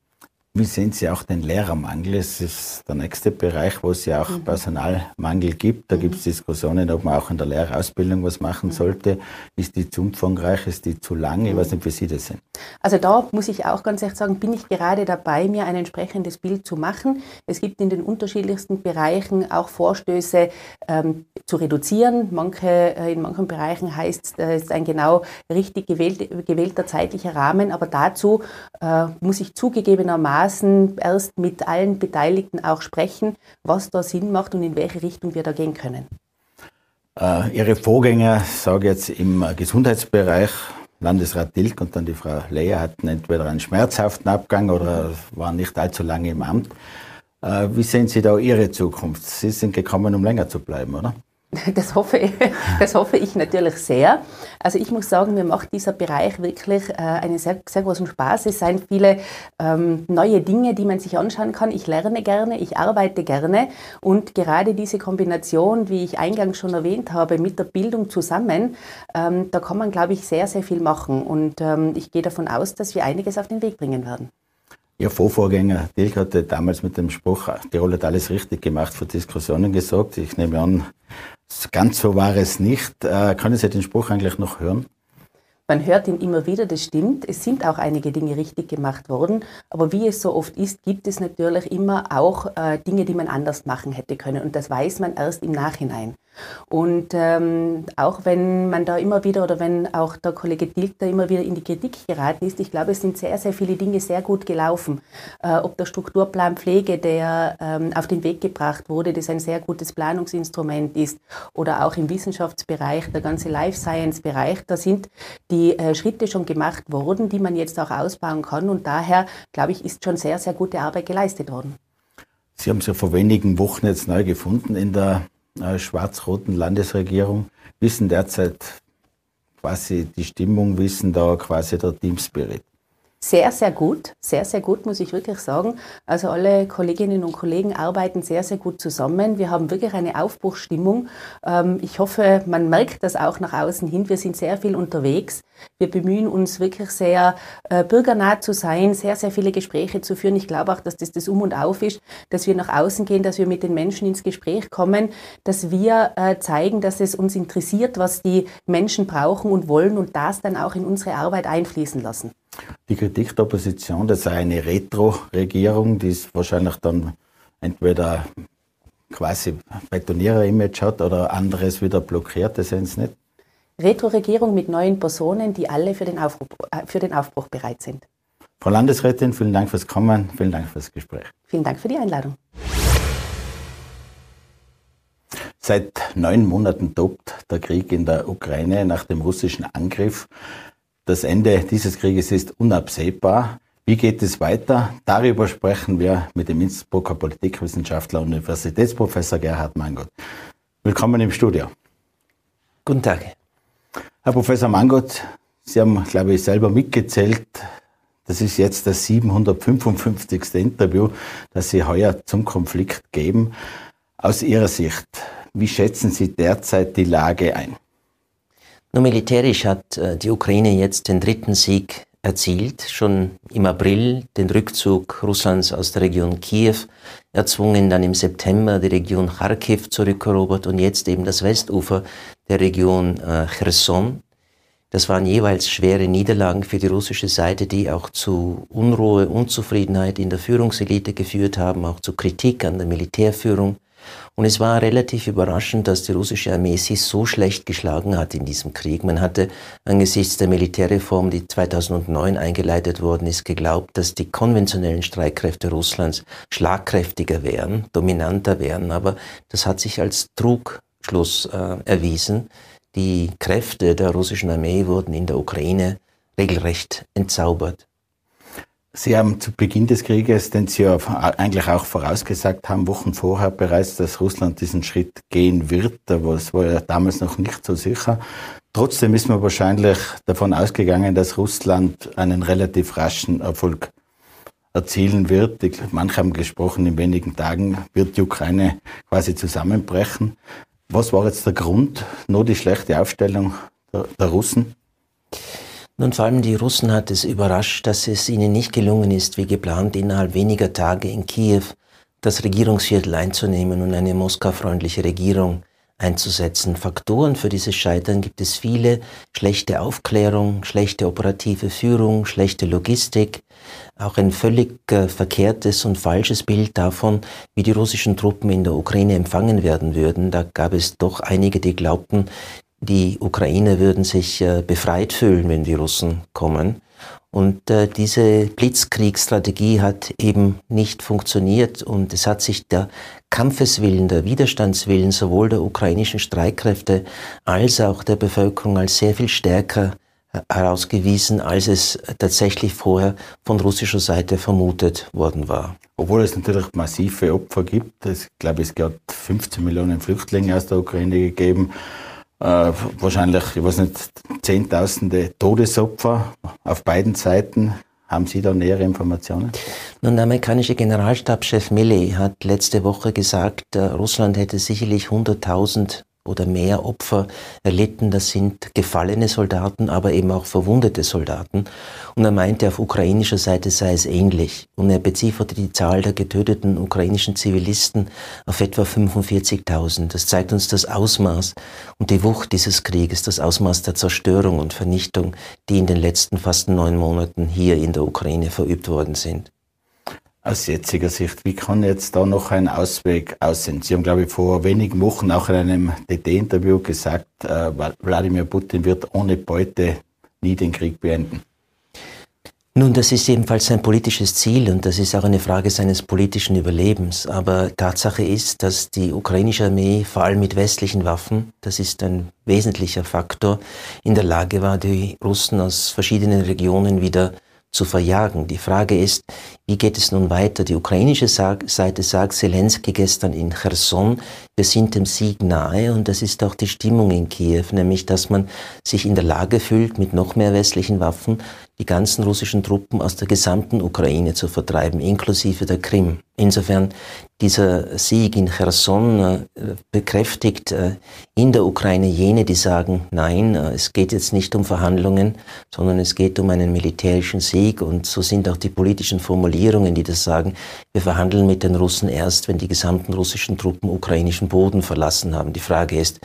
Wie sehen Sie auch den Lehrermangel? Es ist der nächste Bereich, wo es ja auch mhm. Personalmangel gibt. Da mhm. gibt es Diskussionen, ob man auch in der Lehrerausbildung was machen mhm. sollte. Ist die zu umfangreich? Ist die zu lang? Ich weiß nicht, wie Sie das sehen. Also da muss ich auch ganz ehrlich sagen, bin ich gerade dabei, mir ein entsprechendes Bild zu machen. Es gibt in den unterschiedlichsten Bereichen auch Vorstöße ähm, zu reduzieren. Manche, äh, in manchen Bereichen heißt es ein genau richtig gewählt, gewählter zeitlicher Rahmen. Aber dazu äh, muss ich zugegebenermaßen Maßen erst mit allen Beteiligten auch sprechen, was da Sinn macht und in welche Richtung wir da gehen können. Äh, Ihre Vorgänger, sage jetzt im Gesundheitsbereich, Landesrat Dilk und dann die Frau Leyer hatten entweder einen schmerzhaften Abgang oder waren nicht allzu lange im Amt. Äh, wie sehen Sie da Ihre Zukunft? Sie sind gekommen, um länger zu bleiben, oder? Das hoffe, ich, das hoffe ich natürlich sehr. Also ich muss sagen, mir macht dieser Bereich wirklich äh, einen sehr, sehr großen Spaß. Es sind viele ähm, neue Dinge, die man sich anschauen kann. Ich lerne gerne, ich arbeite gerne und gerade diese Kombination, wie ich eingangs schon erwähnt habe, mit der Bildung zusammen, ähm, da kann man, glaube ich, sehr, sehr viel machen. Und ähm, ich gehe davon aus, dass wir einiges auf den Weg bringen werden. Ihr Vorvorgänger Dirk hatte damals mit dem Spruch, Tirol hat alles richtig gemacht, für Diskussionen gesorgt. Ich nehme an, Ganz so war es nicht. Äh, können Sie den Spruch eigentlich noch hören? Man hört ihn immer wieder, das stimmt. Es sind auch einige Dinge richtig gemacht worden. Aber wie es so oft ist, gibt es natürlich immer auch äh, Dinge, die man anders machen hätte können. Und das weiß man erst im Nachhinein. Und ähm, auch wenn man da immer wieder oder wenn auch der Kollege Dilk da immer wieder in die Kritik geraten ist, ich glaube, es sind sehr, sehr viele Dinge sehr gut gelaufen. Äh, ob der Strukturplan Pflege, der ähm, auf den Weg gebracht wurde, das ein sehr gutes Planungsinstrument ist, oder auch im Wissenschaftsbereich, der ganze Life Science Bereich, da sind die äh, Schritte schon gemacht worden, die man jetzt auch ausbauen kann. Und daher, glaube ich, ist schon sehr, sehr gute Arbeit geleistet worden. Sie haben es ja vor wenigen Wochen jetzt neu gefunden in der äh, schwarz-roten Landesregierung, wissen derzeit quasi die Stimmung, wissen da quasi der Team Spirit sehr, sehr gut. Sehr, sehr gut, muss ich wirklich sagen. Also alle Kolleginnen und Kollegen arbeiten sehr, sehr gut zusammen. Wir haben wirklich eine Aufbruchstimmung. Ähm, ich hoffe, man merkt das auch nach außen hin. Wir sind sehr viel unterwegs. Wir bemühen uns wirklich sehr, äh, bürgernah zu sein, sehr, sehr viele Gespräche zu führen. Ich glaube auch, dass das das Um und Auf ist, dass wir nach außen gehen, dass wir mit den Menschen ins Gespräch kommen, dass wir äh, zeigen, dass es uns interessiert, was die Menschen brauchen und wollen und das dann auch in unsere Arbeit einfließen lassen. Die Kritik der Opposition, das sei eine Retro-Regierung, die ist wahrscheinlich dann entweder quasi Betonierer-Image hat oder anderes wieder blockiert, das sehen Sie nicht? Retro-Regierung mit neuen Personen, die alle für den, Aufbruch, äh, für den Aufbruch bereit sind. Frau Landesrätin, vielen Dank fürs Kommen, vielen Dank fürs Gespräch. Vielen Dank für die Einladung. Seit neun Monaten tobt der Krieg in der Ukraine nach dem russischen Angriff. Das Ende dieses Krieges ist unabsehbar. Wie geht es weiter? Darüber sprechen wir mit dem Innsbrucker Politikwissenschaftler und Universitätsprofessor Gerhard Mangott. Willkommen im Studio. Guten Tag. Herr Professor Mangott, Sie haben, glaube ich, selber mitgezählt. Das ist jetzt das 755. Interview, das Sie heuer zum Konflikt geben. Aus Ihrer Sicht, wie schätzen Sie derzeit die Lage ein? Nur militärisch hat äh, die Ukraine jetzt den dritten Sieg erzielt, schon im April den Rückzug Russlands aus der Region Kiew erzwungen, dann im September die Region Kharkiv zurückerobert und jetzt eben das Westufer der Region äh, Cherson. Das waren jeweils schwere Niederlagen für die russische Seite, die auch zu Unruhe, Unzufriedenheit in der Führungselite geführt haben, auch zu Kritik an der Militärführung. Und es war relativ überraschend, dass die russische Armee sich so schlecht geschlagen hat in diesem Krieg. Man hatte angesichts der Militärreform, die 2009 eingeleitet worden ist, geglaubt, dass die konventionellen Streitkräfte Russlands schlagkräftiger wären, dominanter wären. Aber das hat sich als Trugschluss äh, erwiesen. Die Kräfte der russischen Armee wurden in der Ukraine regelrecht entzaubert. Sie haben zu Beginn des Krieges, den Sie ja eigentlich auch vorausgesagt haben, Wochen vorher bereits, dass Russland diesen Schritt gehen wird. Aber es war ja damals noch nicht so sicher. Trotzdem ist man wahrscheinlich davon ausgegangen, dass Russland einen relativ raschen Erfolg erzielen wird. Manche haben gesprochen, in wenigen Tagen wird die Ukraine quasi zusammenbrechen. Was war jetzt der Grund? Nur die schlechte Aufstellung der, der Russen? Nun, vor allem die Russen hat es überrascht, dass es ihnen nicht gelungen ist, wie geplant, innerhalb weniger Tage in Kiew das Regierungsviertel einzunehmen und eine Moskau-freundliche Regierung einzusetzen. Faktoren für dieses Scheitern gibt es viele. Schlechte Aufklärung, schlechte operative Führung, schlechte Logistik, auch ein völlig äh, verkehrtes und falsches Bild davon, wie die russischen Truppen in der Ukraine empfangen werden würden. Da gab es doch einige, die glaubten, die Ukrainer würden sich äh, befreit fühlen, wenn die Russen kommen. Und äh, diese Blitzkriegsstrategie hat eben nicht funktioniert und es hat sich der Kampfeswillen, der Widerstandswillen sowohl der ukrainischen Streitkräfte als auch der Bevölkerung als sehr viel stärker äh, herausgewiesen, als es tatsächlich vorher von russischer Seite vermutet worden war. Obwohl es natürlich massive Opfer gibt. Ich glaube, es hat 15 Millionen Flüchtlinge aus der Ukraine gegeben äh, wahrscheinlich, ich weiß nicht, Zehntausende Todesopfer auf beiden Seiten. Haben Sie da nähere Informationen? Nun, der amerikanische Generalstabschef Milley hat letzte Woche gesagt, äh, Russland hätte sicherlich 100.000 oder mehr Opfer erlitten. Das sind gefallene Soldaten, aber eben auch verwundete Soldaten. Und er meinte, auf ukrainischer Seite sei es ähnlich. Und er bezifferte die Zahl der getöteten ukrainischen Zivilisten auf etwa 45.000. Das zeigt uns das Ausmaß und die Wucht dieses Krieges, das Ausmaß der Zerstörung und Vernichtung, die in den letzten fast neun Monaten hier in der Ukraine verübt worden sind aus jetziger Sicht? Wie kann jetzt da noch ein Ausweg aussehen? Sie haben, glaube ich, vor wenigen Wochen auch in einem DT-Interview gesagt, äh, Wladimir Putin wird ohne Beute nie den Krieg beenden. Nun, das ist ebenfalls sein politisches Ziel und das ist auch eine Frage seines politischen Überlebens. Aber Tatsache ist, dass die ukrainische Armee vor allem mit westlichen Waffen, das ist ein wesentlicher Faktor, in der Lage war, die Russen aus verschiedenen Regionen wieder zu verjagen. Die Frage ist, wie geht es nun weiter? Die ukrainische Seite sagt Zelensky gestern in Cherson, wir sind dem Sieg nahe und das ist auch die Stimmung in Kiew, nämlich dass man sich in der Lage fühlt, mit noch mehr westlichen Waffen die ganzen russischen Truppen aus der gesamten Ukraine zu vertreiben, inklusive der Krim. Insofern dieser Sieg in Cherson äh, bekräftigt äh, in der Ukraine jene, die sagen, nein, äh, es geht jetzt nicht um Verhandlungen, sondern es geht um einen militärischen Sieg und so sind auch die politischen Formulierungen, die das sagen, wir verhandeln mit den Russen erst, wenn die gesamten russischen Truppen ukrainischen Boden verlassen haben. Die Frage ist,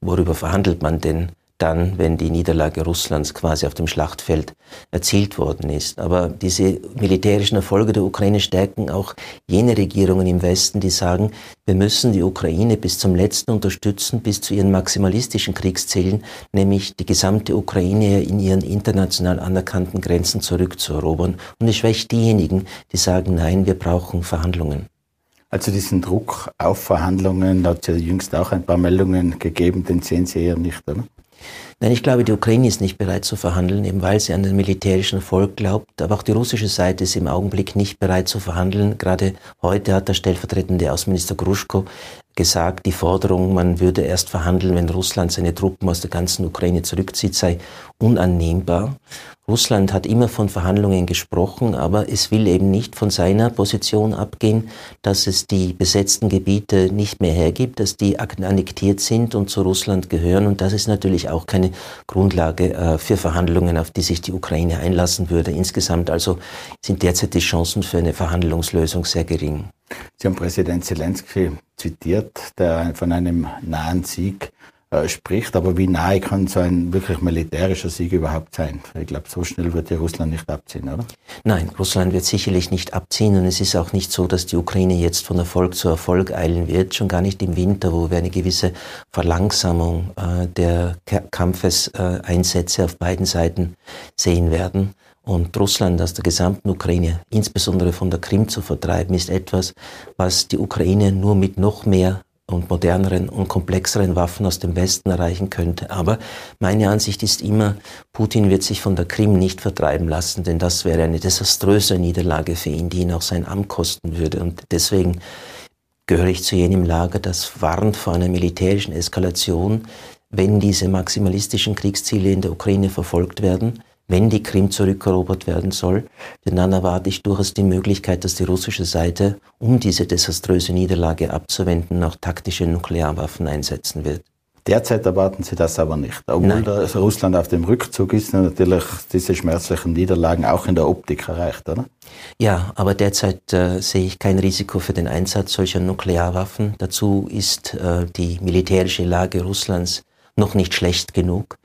worüber verhandelt man denn? Dann, wenn die Niederlage Russlands quasi auf dem Schlachtfeld erzielt worden ist. Aber diese militärischen Erfolge der Ukraine stärken auch jene Regierungen im Westen, die sagen, wir müssen die Ukraine bis zum letzten unterstützen, bis zu ihren maximalistischen Kriegszielen, nämlich die gesamte Ukraine in ihren international anerkannten Grenzen zurückzuerobern. Und es schwächt diejenigen, die sagen, nein, wir brauchen Verhandlungen. Also diesen Druck auf Verhandlungen, hat es ja jüngst auch ein paar Meldungen gegeben, den sehen Sie eher nicht, oder? Nein, ich glaube, die Ukraine ist nicht bereit zu verhandeln, eben weil sie an den militärischen Erfolg glaubt. Aber auch die russische Seite ist im Augenblick nicht bereit zu verhandeln. Gerade heute hat der stellvertretende Außenminister Gruschko gesagt, die Forderung, man würde erst verhandeln, wenn Russland seine Truppen aus der ganzen Ukraine zurückzieht, sei unannehmbar. Russland hat immer von Verhandlungen gesprochen, aber es will eben nicht von seiner Position abgehen, dass es die besetzten Gebiete nicht mehr hergibt, dass die annektiert sind und zu Russland gehören. Und das ist natürlich auch keine Grundlage äh, für Verhandlungen, auf die sich die Ukraine einlassen würde. Insgesamt also sind derzeit die Chancen für eine Verhandlungslösung sehr gering. Sie haben Präsident Zelensky zitiert, der von einem nahen Sieg äh, spricht. Aber wie nahe kann so ein wirklich militärischer Sieg überhaupt sein? Ich glaube, so schnell wird ja Russland nicht abziehen, oder? Nein, Russland wird sicherlich nicht abziehen und es ist auch nicht so, dass die Ukraine jetzt von Erfolg zu Erfolg eilen wird, schon gar nicht im Winter, wo wir eine gewisse Verlangsamung äh, der Kampfeseinsätze äh, auf beiden Seiten sehen werden. Und Russland aus der gesamten Ukraine, insbesondere von der Krim zu vertreiben, ist etwas, was die Ukraine nur mit noch mehr und moderneren und komplexeren Waffen aus dem Westen erreichen könnte. Aber meine Ansicht ist immer, Putin wird sich von der Krim nicht vertreiben lassen, denn das wäre eine desaströse Niederlage für ihn, die ihn auch sein Amt kosten würde. Und deswegen gehöre ich zu jenem Lager, das warnt vor einer militärischen Eskalation, wenn diese maximalistischen Kriegsziele in der Ukraine verfolgt werden wenn die Krim zurückerobert werden soll. Denn dann erwarte ich durchaus die Möglichkeit, dass die russische Seite, um diese desaströse Niederlage abzuwenden, auch taktische Nuklearwaffen einsetzen wird. Derzeit erwarten Sie das aber nicht. Obwohl Russland auf dem Rückzug ist, natürlich diese schmerzlichen Niederlagen auch in der Optik erreicht, oder? Ja, aber derzeit äh, sehe ich kein Risiko für den Einsatz solcher Nuklearwaffen. Dazu ist äh, die militärische Lage Russlands noch nicht schlecht genug.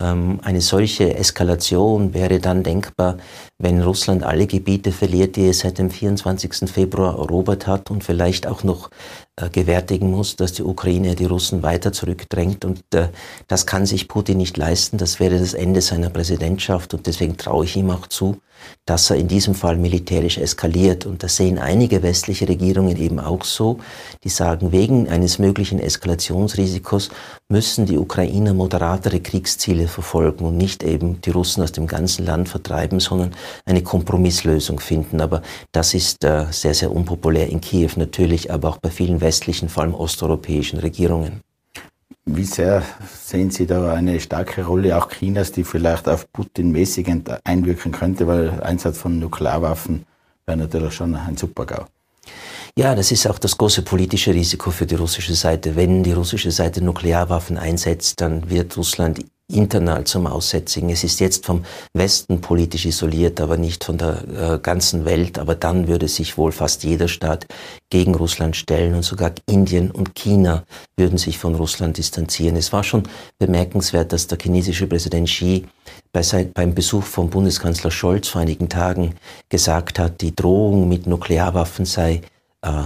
Ähm, eine solche Eskalation wäre dann denkbar, wenn Russland alle Gebiete verliert, die es seit dem 24. Februar erobert hat und vielleicht auch noch äh, gewärtigen muss, dass die Ukraine die Russen weiter zurückdrängt. Und äh, das kann sich Putin nicht leisten. Das wäre das Ende seiner Präsidentschaft. Und deswegen traue ich ihm auch zu, dass er in diesem Fall militärisch eskaliert. Und das sehen einige westliche Regierungen eben auch so. Die sagen, wegen eines möglichen Eskalationsrisikos müssen die Ukrainer moderatere Kriegsziele verfolgen und nicht eben die Russen aus dem ganzen Land vertreiben, sondern eine Kompromisslösung finden. Aber das ist äh, sehr, sehr unpopulär in Kiew natürlich, aber auch bei vielen westlichen, vor allem osteuropäischen Regierungen. Wie sehr sehen Sie da eine starke Rolle auch Chinas, die vielleicht auf Putin mäßigend einwirken könnte, weil Einsatz von Nuklearwaffen wäre natürlich schon ein Supergau. Ja, das ist auch das große politische Risiko für die russische Seite. Wenn die russische Seite Nuklearwaffen einsetzt, dann wird Russland internal zum Aussätzigen. Es ist jetzt vom Westen politisch isoliert, aber nicht von der äh, ganzen Welt. Aber dann würde sich wohl fast jeder Staat gegen Russland stellen und sogar Indien und China würden sich von Russland distanzieren. Es war schon bemerkenswert, dass der chinesische Präsident Xi bei sein, beim Besuch von Bundeskanzler Scholz vor einigen Tagen gesagt hat, die Drohung mit Nuklearwaffen sei äh,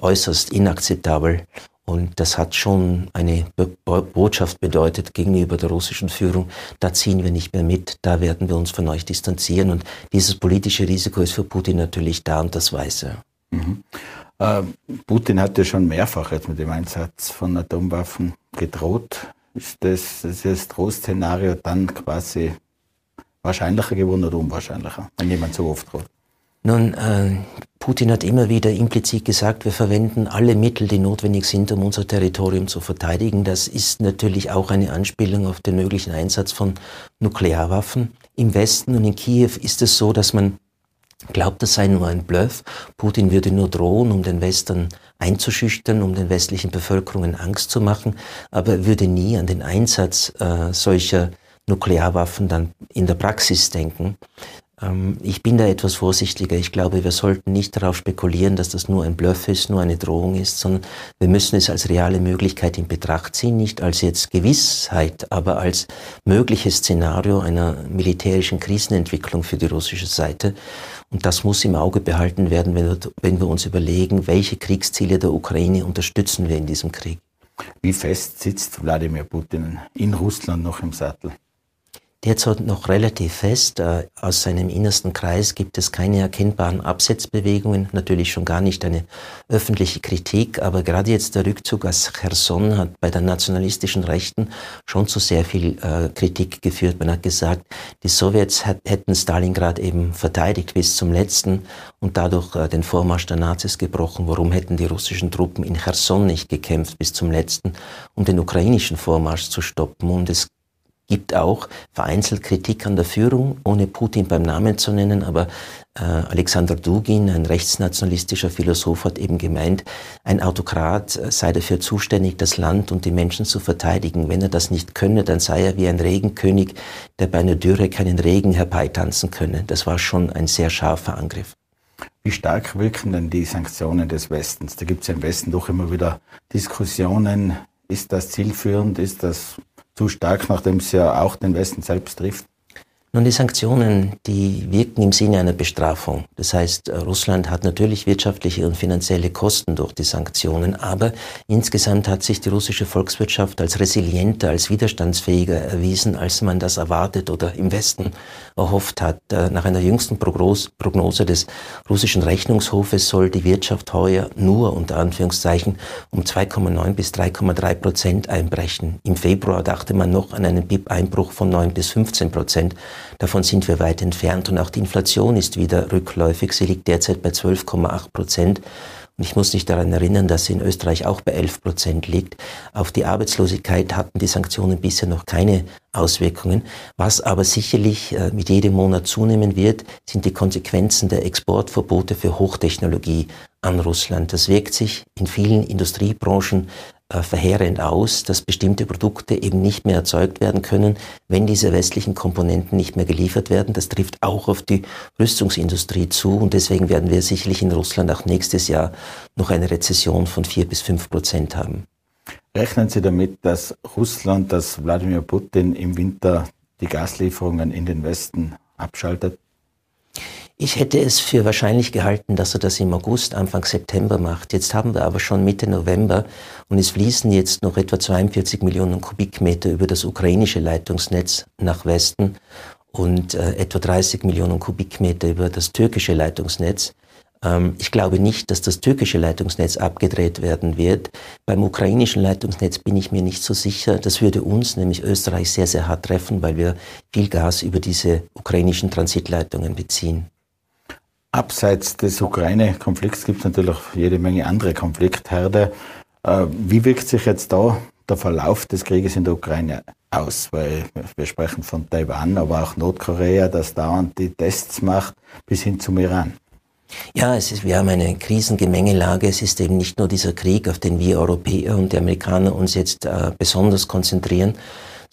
äußerst inakzeptabel und das hat schon eine Botschaft bedeutet gegenüber der russischen Führung, da ziehen wir nicht mehr mit, da werden wir uns von euch distanzieren. Und dieses politische Risiko ist für Putin natürlich da und das weiß er. Mhm. Äh, Putin hat ja schon mehrfach jetzt mit dem Einsatz von Atomwaffen gedroht. Ist das, ist das Drohszenario dann quasi wahrscheinlicher geworden oder unwahrscheinlicher, wenn jemand so oft droht? Nun, äh, Putin hat immer wieder implizit gesagt, wir verwenden alle Mittel, die notwendig sind, um unser Territorium zu verteidigen. Das ist natürlich auch eine Anspielung auf den möglichen Einsatz von Nuklearwaffen. Im Westen und in Kiew ist es so, dass man glaubt, das sei nur ein Bluff. Putin würde nur drohen, um den Western einzuschüchtern, um den westlichen Bevölkerungen Angst zu machen, aber er würde nie an den Einsatz äh, solcher Nuklearwaffen dann in der Praxis denken. Ähm, ich bin da etwas vorsichtiger. Ich glaube, wir sollten nicht darauf spekulieren, dass das nur ein Bluff ist, nur eine Drohung ist, sondern wir müssen es als reale Möglichkeit in Betracht ziehen, nicht als jetzt Gewissheit, aber als mögliches Szenario einer militärischen Krisenentwicklung für die russische Seite. Und das muss im Auge behalten werden, wenn wir, wenn wir uns überlegen, welche Kriegsziele der Ukraine unterstützen wir in diesem Krieg. Wie fest sitzt Wladimir Putin in Russland noch im Sattel? Derzeit noch relativ fest. Äh, aus seinem innersten Kreis gibt es keine erkennbaren Absetzbewegungen, natürlich schon gar nicht eine öffentliche Kritik, aber gerade jetzt der Rückzug aus Cherson hat bei den nationalistischen Rechten schon zu sehr viel äh, Kritik geführt. Man hat gesagt, die Sowjets hätten Stalingrad eben verteidigt bis zum letzten und dadurch äh, den Vormarsch der Nazis gebrochen. Warum hätten die russischen Truppen in Cherson nicht gekämpft bis zum letzten, um den ukrainischen Vormarsch zu stoppen? Und es gibt auch vereinzelt Kritik an der Führung, ohne Putin beim Namen zu nennen, aber äh, Alexander Dugin, ein rechtsnationalistischer Philosoph, hat eben gemeint, ein Autokrat äh, sei dafür zuständig, das Land und die Menschen zu verteidigen. Wenn er das nicht könne, dann sei er wie ein Regenkönig, der bei einer Dürre keinen Regen herbeitanzen könne. Das war schon ein sehr scharfer Angriff. Wie stark wirken denn die Sanktionen des Westens? Da gibt es ja im Westen doch immer wieder Diskussionen, Ist das zielführend? Ist das zu stark, nachdem es ja auch den Westen selbst trifft? Nun, die Sanktionen, die wirken im Sinne einer Bestrafung. Das heißt, äh, Russland hat natürlich wirtschaftliche und finanzielle Kosten durch die Sanktionen, aber insgesamt hat sich die russische Volkswirtschaft als resilienter, als widerstandsfähiger erwiesen, als man das erwartet oder im Westen erhofft hat. Äh, nach einer jüngsten Prognose des russischen Rechnungshofes soll die Wirtschaft heuer nur unter Anführungszeichen um 2,9 bis 3,3 Prozent einbrechen. Im Februar dachte man noch an einen BIP-Einbruch von 9 bis 15 Prozent. Davon sind wir weit entfernt und auch die Inflation ist wieder rückläufig. Sie liegt derzeit bei 12,8 Prozent. Und ich muss dich daran erinnern, dass sie in Österreich auch bei 11 Prozent liegt. Auf die Arbeitslosigkeit hatten die Sanktionen bisher noch keine Auswirkungen. Was aber sicherlich äh, mit jedem Monat zunehmen wird, sind die Konsequenzen der Exportverbote für Hochtechnologie an Russland. Das wirkt sich in vielen Industriebranchen verheerend aus, dass bestimmte Produkte eben nicht mehr erzeugt werden können, wenn diese westlichen Komponenten nicht mehr geliefert werden. Das trifft auch auf die Rüstungsindustrie zu und deswegen werden wir sicherlich in Russland auch nächstes Jahr noch eine Rezession von vier bis fünf Prozent haben. Rechnen Sie damit, dass Russland, dass Wladimir Putin im Winter die Gaslieferungen in den Westen abschaltet? Ich hätte es für wahrscheinlich gehalten, dass er das im August, Anfang September macht. Jetzt haben wir aber schon Mitte November und es fließen jetzt noch etwa 42 Millionen Kubikmeter über das ukrainische Leitungsnetz nach Westen und äh, etwa 30 Millionen Kubikmeter über das türkische Leitungsnetz. Ähm, ich glaube nicht, dass das türkische Leitungsnetz abgedreht werden wird. Beim ukrainischen Leitungsnetz bin ich mir nicht so sicher. Das würde uns, nämlich Österreich, sehr, sehr hart treffen, weil wir viel Gas über diese ukrainischen Transitleitungen beziehen. Abseits des Ukraine-Konflikts gibt es natürlich jede Menge andere Konfliktherde. Äh, wie wirkt sich jetzt da der Verlauf des Krieges in der Ukraine aus? Weil wir sprechen von Taiwan, aber auch Nordkorea, das dauernd die Tests macht, bis hin zum Iran. Ja, es ist, wir haben eine Krisengemengelage. Es ist eben nicht nur dieser Krieg, auf den wir Europäer und die Amerikaner uns jetzt äh, besonders konzentrieren,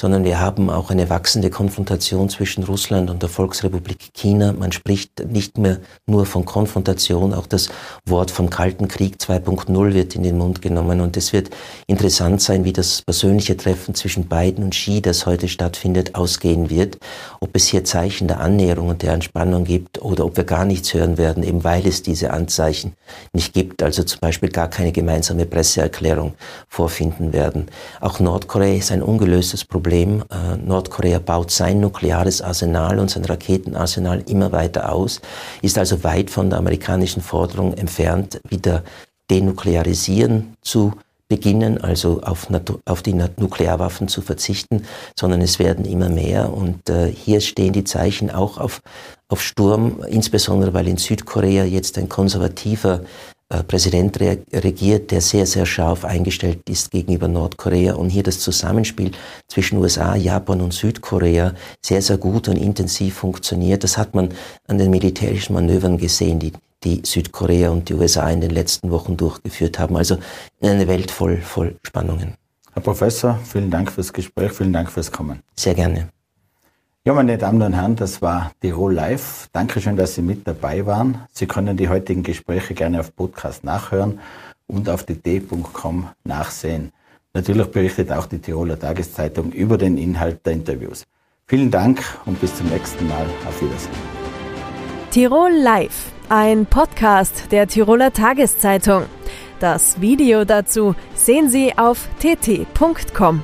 sondern wir haben auch eine wachsende Konfrontation zwischen Russland und der Volksrepublik China. Man spricht nicht mehr nur von Konfrontation, auch das Wort vom Kalten Krieg 2.0 wird in den Mund genommen und es wird interessant sein, wie das persönliche Treffen zwischen Biden und Xi, das heute stattfindet, ausgehen wird, ob es hier Zeichen der Annäherung und der Entspannung gibt oder ob wir gar nichts hören werden, eben weil es diese Anzeichen nicht gibt, also zum Beispiel gar keine gemeinsame Presseerklärung vorfinden werden. Auch Nordkorea ist ein ungelöstes Problem Problem. Äh, Nordkorea baut sein nukleares Arsenal und sein Raketenarsenal immer weiter aus, ist also weit von der amerikanischen Forderung entfernt, wieder denuklearisieren zu beginnen, also auf, auf, die Nuklearwaffen zu verzichten, sondern es werden immer mehr. Und äh, hier stehen die Zeichen auch auf, auf Sturm, insbesondere weil in Südkorea jetzt ein konservativer Präsident regiert, der sehr, sehr scharf eingestellt ist gegenüber Nordkorea und hier das Zusammenspiel zwischen USA, Japan und Südkorea sehr, sehr gut und intensiv funktioniert. Das hat man an den militärischen Manövern gesehen, die, die Südkorea und die USA in den letzten Wochen durchgeführt haben. Also eine Welt voll, voll Spannungen. Herr Professor, vielen Dank fürs Gespräch, vielen Dank fürs Kommen. Sehr gerne. Ja, meine Damen und Herren, das war Tirol Live. Dankeschön, dass Sie mit dabei waren. Sie können die heutigen Gespräche gerne auf Podcast nachhören und auf dt.com nachsehen. Natürlich berichtet auch die Tiroler Tageszeitung über den Inhalt der Interviews. Vielen Dank und bis zum nächsten Mal. Auf Wiedersehen. Tirol Live, ein Podcast der Tiroler Tageszeitung. Das Video dazu sehen Sie auf tt.com.